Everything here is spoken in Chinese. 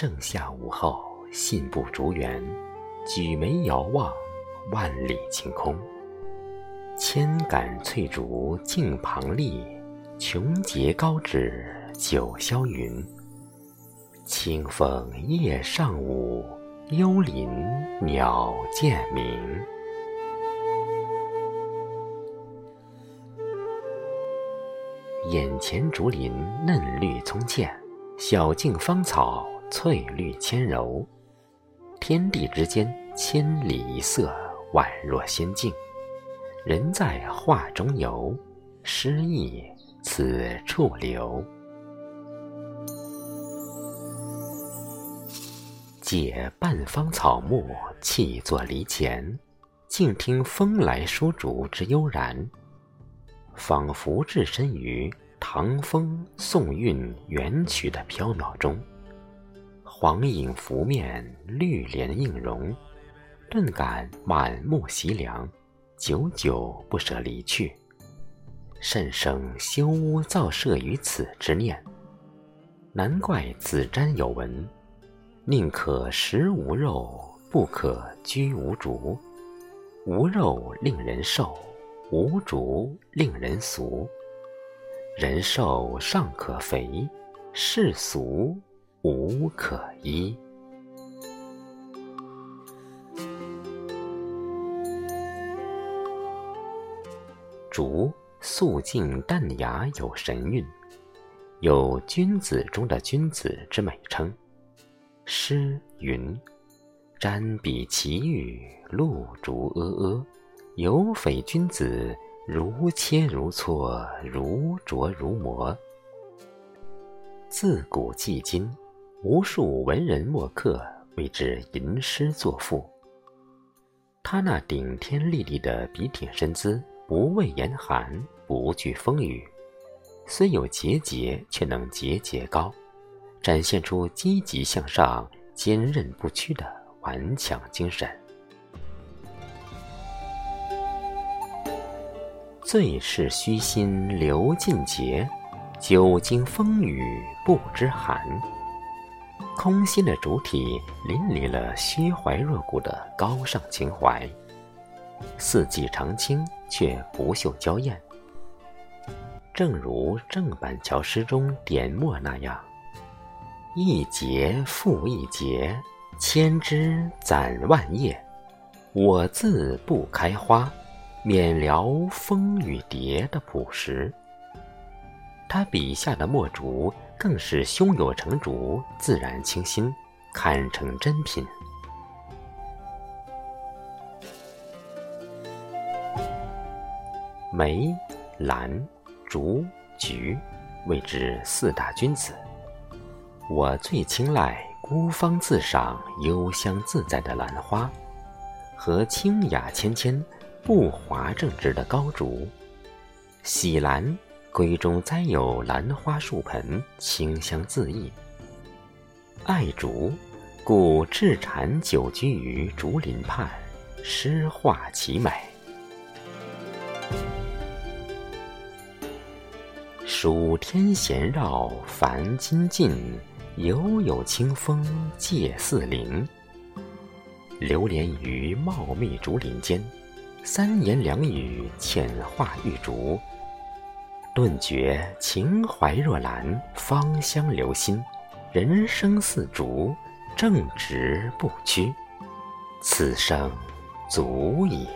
盛夏午后，信步竹园，举眉遥望，万里晴空。千杆翠竹径旁立，琼结高枝九霄云。清风夜上舞，幽林鸟渐鸣。眼前竹林嫩绿葱茧，小径芳草翠绿纤柔。天地之间千里一色，宛若仙境。人在画中游，诗意此处留。解半方草木，憩坐篱前，静听风来疏竹之悠然，仿佛置身于唐风宋韵元曲的缥缈中。黄影拂面，绿帘映容，顿感满目习凉，久久不舍离去，甚生修屋造舍于此之念。难怪子瞻有闻。宁可食无肉，不可居无竹。无肉令人瘦，无竹令人俗。人瘦尚可肥，世俗无可依。竹素净淡雅有神韵，有君子中的君子之美称。诗云：“瞻彼奇玉，露竹阿阿。有匪君子，如切如磋，如琢如磨。”自古至今，无数文人墨客为之吟诗作赋。他那顶天立地的笔挺身姿，不畏严寒，不惧风雨，虽有节节，却能节节高。展现出积极向上、坚韧不屈的顽强精神。最是虚心留尽节，久经风雨不知寒。空心的主体淋漓了虚怀若谷的高尚情怀。四季常青，却不秀娇艳。正如郑板桥诗中点墨那样。一节复一节，千枝攒万叶。我自不开花，免聊风雨蝶的朴实。他笔下的墨竹更是胸有成竹，自然清新，堪称珍品。梅、兰、竹、菊，谓之四大君子。我最青睐孤芳自赏、幽香自在的兰花，和清雅芊芊、不华正直的高竹。喜兰，闺中栽有兰花数盆，清香自溢。爱竹，故置禅久居于竹林畔，诗画奇美。暑天闲绕繁金尽。犹有清风借四邻，流连于茂密竹林间，三言两语浅话玉竹，顿觉情怀若兰，芳香留心，人生似竹，正直不屈，此生足矣。